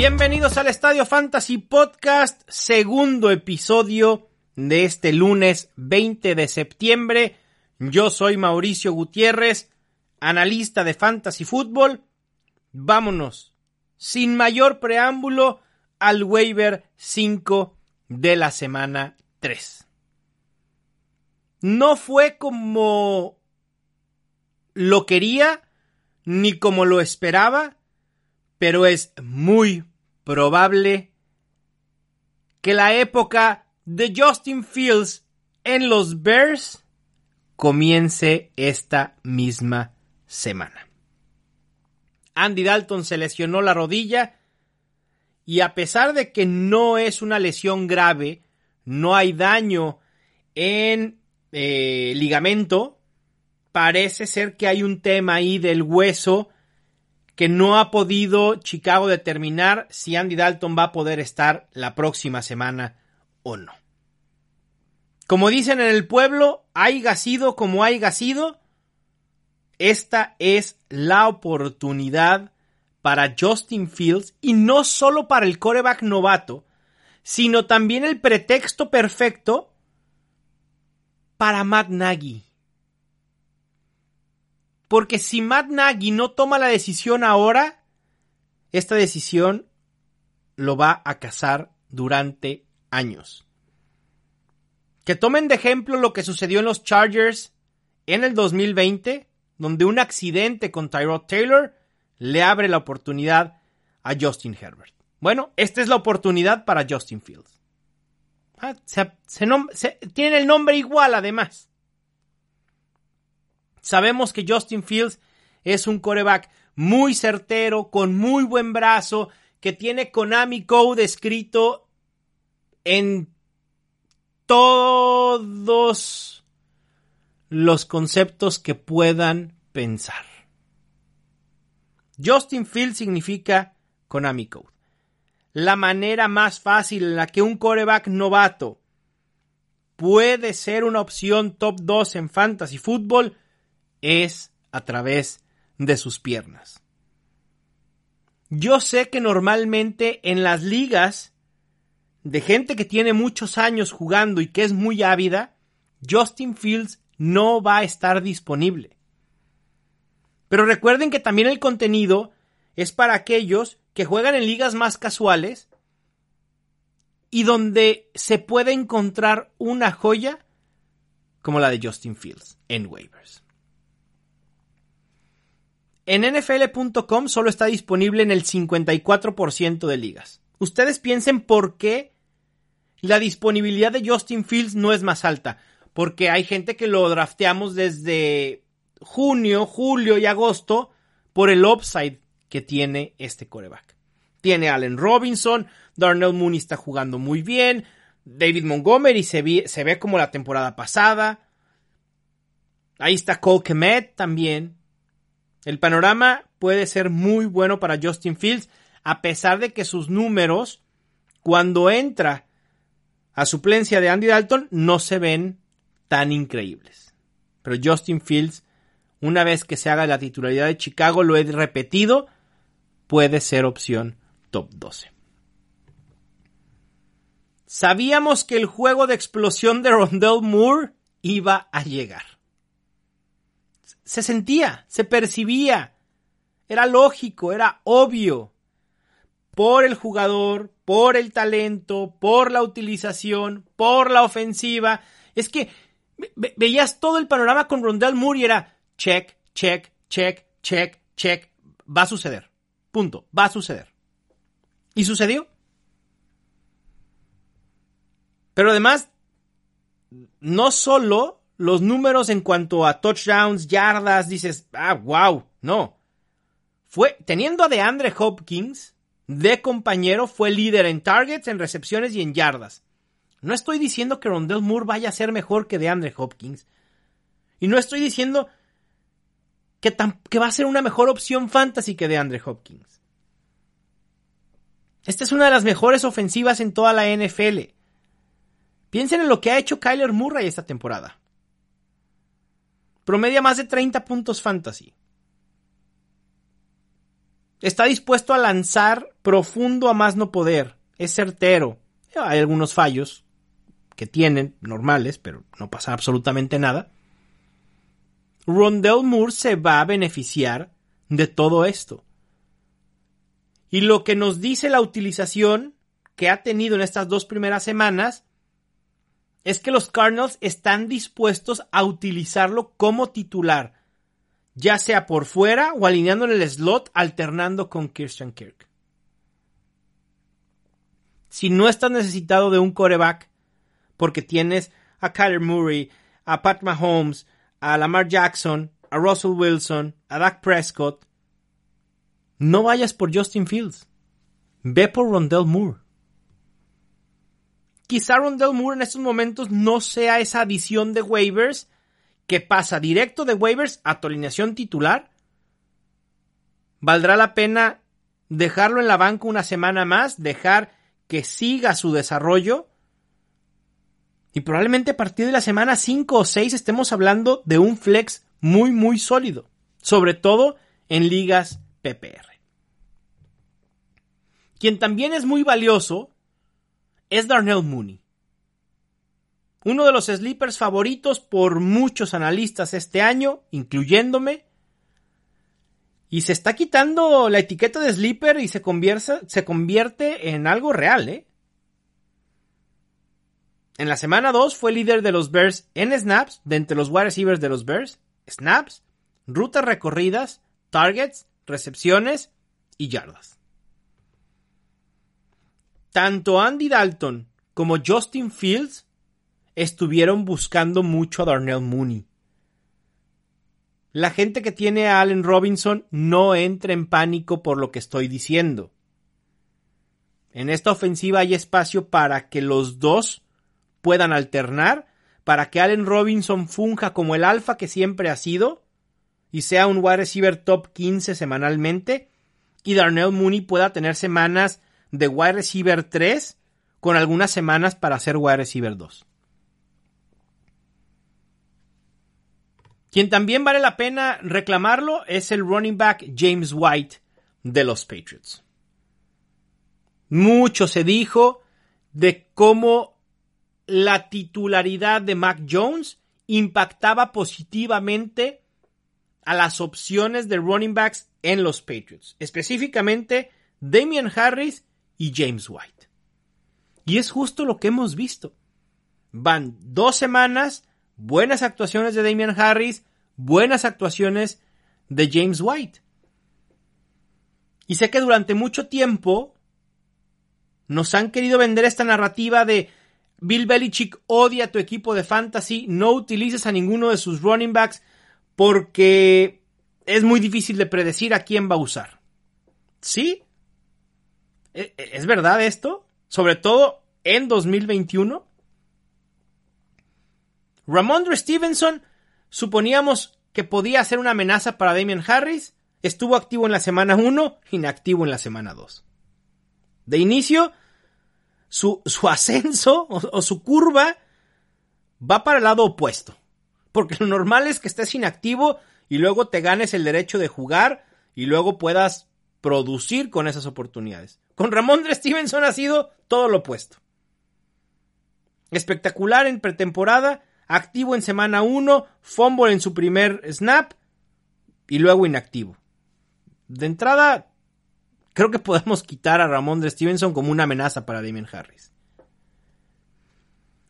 Bienvenidos al Estadio Fantasy Podcast, segundo episodio de este lunes 20 de septiembre. Yo soy Mauricio Gutiérrez, analista de Fantasy Football. Vámonos, sin mayor preámbulo, al waiver 5 de la semana 3. No fue como lo quería ni como lo esperaba, pero es muy probable que la época de Justin Fields en los Bears comience esta misma semana. Andy Dalton se lesionó la rodilla y a pesar de que no es una lesión grave, no hay daño en eh, ligamento, parece ser que hay un tema ahí del hueso que no ha podido Chicago determinar si Andy Dalton va a poder estar la próxima semana o no. Como dicen en el pueblo, haya sido como haya sido, esta es la oportunidad para Justin Fields y no solo para el coreback novato, sino también el pretexto perfecto para Matt Nagy. Porque si Matt Nagy no toma la decisión ahora, esta decisión lo va a cazar durante años. Que tomen de ejemplo lo que sucedió en los Chargers en el 2020, donde un accidente con Tyrod Taylor le abre la oportunidad a Justin Herbert. Bueno, esta es la oportunidad para Justin Fields. Ah, tiene el nombre igual además. Sabemos que Justin Fields es un coreback muy certero, con muy buen brazo, que tiene Konami Code escrito en todos los conceptos que puedan pensar. Justin Fields significa Konami Code. La manera más fácil en la que un coreback novato puede ser una opción top 2 en fantasy fútbol es a través de sus piernas. Yo sé que normalmente en las ligas de gente que tiene muchos años jugando y que es muy ávida, Justin Fields no va a estar disponible. Pero recuerden que también el contenido es para aquellos que juegan en ligas más casuales y donde se puede encontrar una joya como la de Justin Fields en waivers. En nfl.com solo está disponible en el 54% de ligas. Ustedes piensen por qué la disponibilidad de Justin Fields no es más alta. Porque hay gente que lo drafteamos desde junio, julio y agosto por el upside que tiene este coreback. Tiene Allen Robinson, Darnell Mooney está jugando muy bien, David Montgomery se ve, se ve como la temporada pasada. Ahí está Cole Kemet también. El panorama puede ser muy bueno para Justin Fields, a pesar de que sus números, cuando entra a suplencia de Andy Dalton, no se ven tan increíbles. Pero Justin Fields una vez que se haga la titularidad de Chicago, lo he repetido, puede ser opción top 12. Sabíamos que el juego de explosión de Rondell Moore iba a llegar. Se sentía, se percibía, era lógico, era obvio. Por el jugador, por el talento, por la utilización, por la ofensiva. Es que veías todo el panorama con Rondell Moore y era, check, check, check, check, check. Va a suceder. Punto. Va a suceder. ¿Y sucedió? Pero además, no solo los números en cuanto a touchdowns, yardas, dices, ah, wow, no. Fue, teniendo a DeAndre Hopkins de compañero, fue líder en targets, en recepciones y en yardas. No estoy diciendo que Rondell Moore vaya a ser mejor que DeAndre Hopkins. Y no estoy diciendo que, que va a ser una mejor opción fantasy que DeAndre Hopkins. Esta es una de las mejores ofensivas en toda la NFL. Piensen en lo que ha hecho Kyler Murray esta temporada. Promedia más de 30 puntos fantasy. Está dispuesto a lanzar profundo a más no poder. Es certero. Hay algunos fallos que tienen, normales, pero no pasa absolutamente nada. Rondell Moore se va a beneficiar de todo esto. Y lo que nos dice la utilización que ha tenido en estas dos primeras semanas es que los Cardinals están dispuestos a utilizarlo como titular, ya sea por fuera o alineando en el slot alternando con Christian Kirk. Si no estás necesitado de un coreback porque tienes a Kyler Murray, a Pat Mahomes, a Lamar Jackson, a Russell Wilson, a Dak Prescott, no vayas por Justin Fields. Ve por Rondell Moore. Quizá Rondell Moore en estos momentos no sea esa adición de waivers que pasa directo de waivers a tu alineación titular. Valdrá la pena dejarlo en la banca una semana más, dejar que siga su desarrollo. Y probablemente a partir de la semana 5 o 6 estemos hablando de un flex muy, muy sólido. Sobre todo en ligas PPR. Quien también es muy valioso es Darnell Mooney. Uno de los sleepers favoritos por muchos analistas este año, incluyéndome. Y se está quitando la etiqueta de sleeper y se convierte, en algo real, ¿eh? En la semana 2 fue líder de los Bears en snaps, de entre los wide receivers de los Bears, snaps, rutas recorridas, targets, recepciones y yardas. Tanto Andy Dalton como Justin Fields estuvieron buscando mucho a Darnell Mooney. La gente que tiene a Allen Robinson no entra en pánico por lo que estoy diciendo. En esta ofensiva hay espacio para que los dos puedan alternar, para que Allen Robinson funja como el alfa que siempre ha sido y sea un wide receiver top 15 semanalmente y Darnell Mooney pueda tener semanas de wide receiver 3 con algunas semanas para ser wide receiver 2. Quien también vale la pena reclamarlo es el running back James White de los Patriots. Mucho se dijo de cómo la titularidad de Mac Jones impactaba positivamente a las opciones de running backs en los Patriots, específicamente Damian Harris y James White. Y es justo lo que hemos visto. Van dos semanas, buenas actuaciones de Damian Harris, buenas actuaciones de James White. Y sé que durante mucho tiempo nos han querido vender esta narrativa de Bill Belichick odia a tu equipo de fantasy, no utilices a ninguno de sus running backs porque es muy difícil de predecir a quién va a usar. Sí, ¿E-, e-, ¿Es verdad esto? Sobre todo en 2021. Ramondre Stevenson suponíamos que podía ser una amenaza para Damian Harris. Estuvo activo en la semana 1, inactivo en la semana 2. De inicio, su, ascenso o, o, su curva va para el lado opuesto. Porque lo normal es que estés inactivo y luego te ganes el derecho de jugar y luego puedas producir con esas oportunidades. Con Ramondre Stevenson ha sido todo lo opuesto. Espectacular en pretemporada, activo en semana 1, fumble en su primer snap y luego inactivo. De entrada, creo que podemos quitar a Ramondre Stevenson como una amenaza para Damien Harris.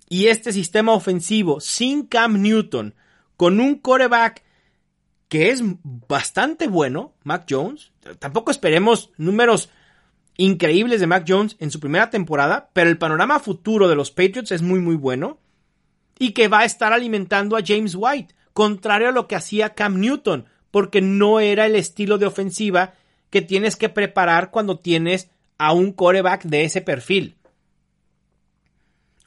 Y este sistema ofensivo sin Cam Newton, con un coreback que es bastante bueno, Mac Jones, tampoco esperemos números increíbles de Mac Jones en su primera temporada, pero el panorama futuro de los Patriots es muy muy bueno. y que va a estar alimentando a James White, contrario a lo que hacía Cam Newton, porque no era el estilo de ofensiva que tienes que preparar cuando tienes a un coreback de ese perfil.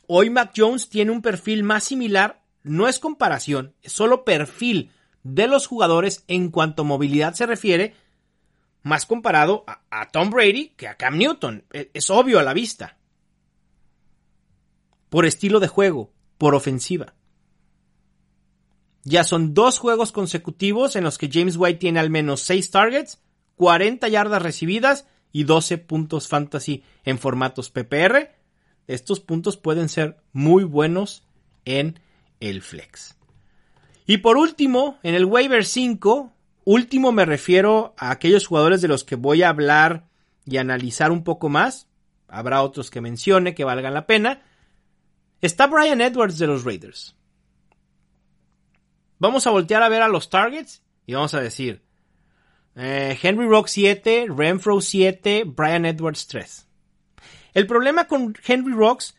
Hoy Mac Jones tiene un perfil más similar, no es comparación, es solo perfil de los jugadores en cuanto a movilidad se refiere, más comparado a, Tom Brady que a Cam Newton. Es, es obvio a la vista. Por estilo de juego, por ofensiva. Ya son dos juegos consecutivos en los que James White tiene al menos 6 targets, 40 yardas recibidas y 12 puntos fantasy en formatos PPR. Estos puntos pueden ser muy buenos en el flex. Y por último, en el waiver 5, último me refiero a aquellos jugadores de los que voy a hablar y analizar un poco más. Habrá otros que mencione que valgan la pena. Está Brian Edwards de los Raiders. Vamos a voltear a ver a los targets y vamos a decir eh, Henry Rock 7, Renfro 7, Brian Edwards 3. El problema con Henry Rocks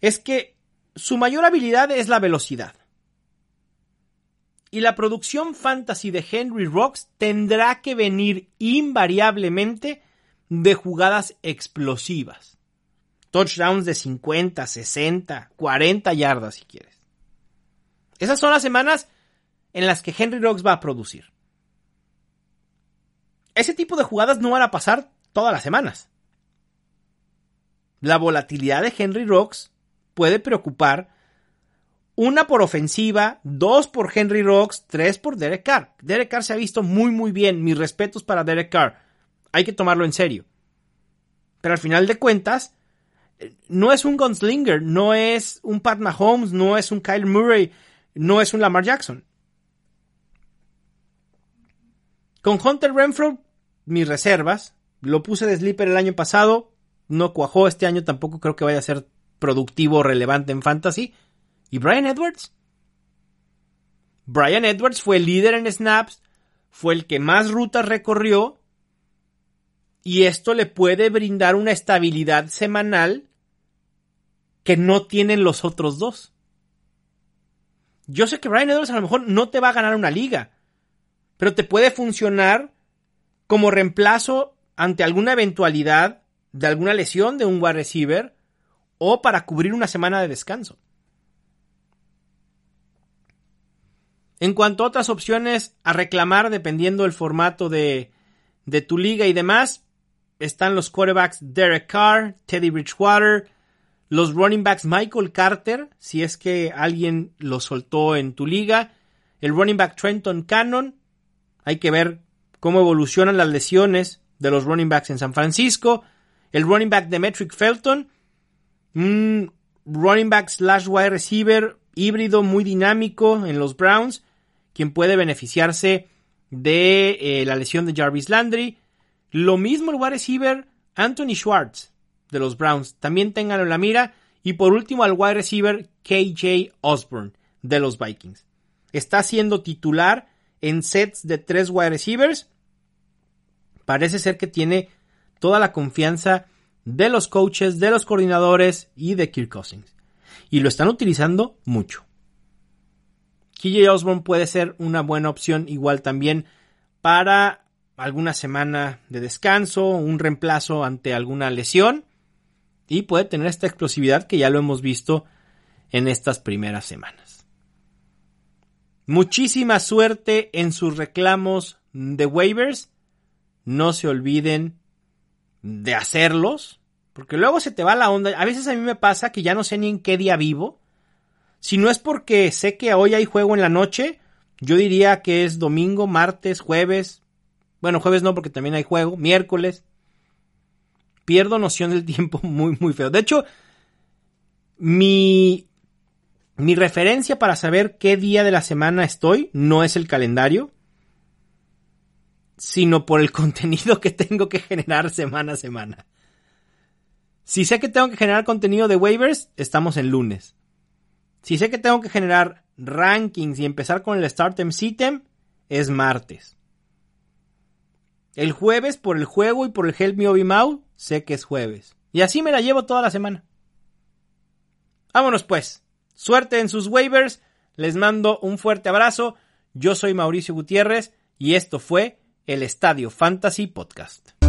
es que su mayor habilidad es la velocidad. Y la producción fantasy de Henry Rocks tendrá que venir invariablemente de jugadas explosivas. Touchdowns de 50, 60, 40 yardas si quieres. Esas son las semanas en las que Henry Rocks va a producir. Ese tipo de jugadas no van a pasar todas las semanas. La volatilidad de Henry Rocks puede preocupar una por ofensiva, dos por Henry Rocks, tres por Derek Carr. Derek Carr se ha visto muy muy bien. Mis respetos para Derek Carr. Hay que tomarlo en serio. Pero al final de cuentas, no es un gunslinger, no es un Pat Mahomes, no es un Kyle Murray, no es un Lamar Jackson. Con Hunter Renfro, mis reservas. Lo puse de sleeper el año pasado. No cuajó este año, tampoco creo que vaya a ser productivo o relevante en fantasy. ¿Y Brian Edwards? Brian Edwards fue el líder en snaps, fue el que más rutas recorrió y esto le puede brindar una estabilidad semanal que no tienen los otros dos. Yo sé que Brian Edwards a lo mejor no te va a ganar una liga, pero te puede funcionar como reemplazo ante alguna eventualidad de alguna lesión de un wide receiver o para cubrir una semana de descanso. En cuanto a otras opciones a reclamar dependiendo del formato de, de tu liga y demás, están los quarterbacks Derek Carr, Teddy Bridgewater, los running backs Michael Carter, si es que alguien lo soltó en tu liga, el running back Trenton Cannon, hay que ver cómo evolucionan las lesiones de los running backs en San Francisco. El running back de Metric Felton. Un running back slash wide receiver híbrido muy dinámico en los Browns. Quien puede beneficiarse de eh, la lesión de Jarvis Landry. Lo mismo el wide receiver Anthony Schwartz de los Browns. También ténganlo en la mira. Y por último al wide receiver KJ Osborne de los Vikings. Está siendo titular en sets de tres wide receivers. Parece ser que tiene toda la confianza de los coaches, de los coordinadores y de Kirk Cousins. Y lo están utilizando mucho. KJ Osborne puede ser una buena opción igual también para alguna semana de descanso, un reemplazo ante alguna lesión y puede tener esta explosividad que ya lo hemos visto en estas primeras semanas. Muchísima suerte en sus reclamos de waivers. No se olviden de hacerlos, porque luego se te va la onda. A veces a mí me pasa que ya no sé ni en qué día vivo. Si no es porque sé que hoy hay juego en la noche, yo diría que es domingo, martes, jueves. Bueno, jueves no porque también hay juego, miércoles. Pierdo noción del tiempo muy, muy feo. De hecho, mi mi referencia para saber qué día de la semana estoy no es el calendario, sino por el contenido que tengo que generar semana a semana. Si sé que tengo que generar contenido de waivers, estamos en lunes. Si sé que tengo que generar rankings y empezar con el Startem Sitem, es martes. El jueves, por el juego y por el Help Me Obi Mau, sé que es jueves. Y así me la llevo toda la semana. Vámonos pues. Suerte en sus waivers. Les mando un fuerte abrazo. Yo soy Mauricio Gutiérrez y esto fue el Estadio Fantasy Podcast.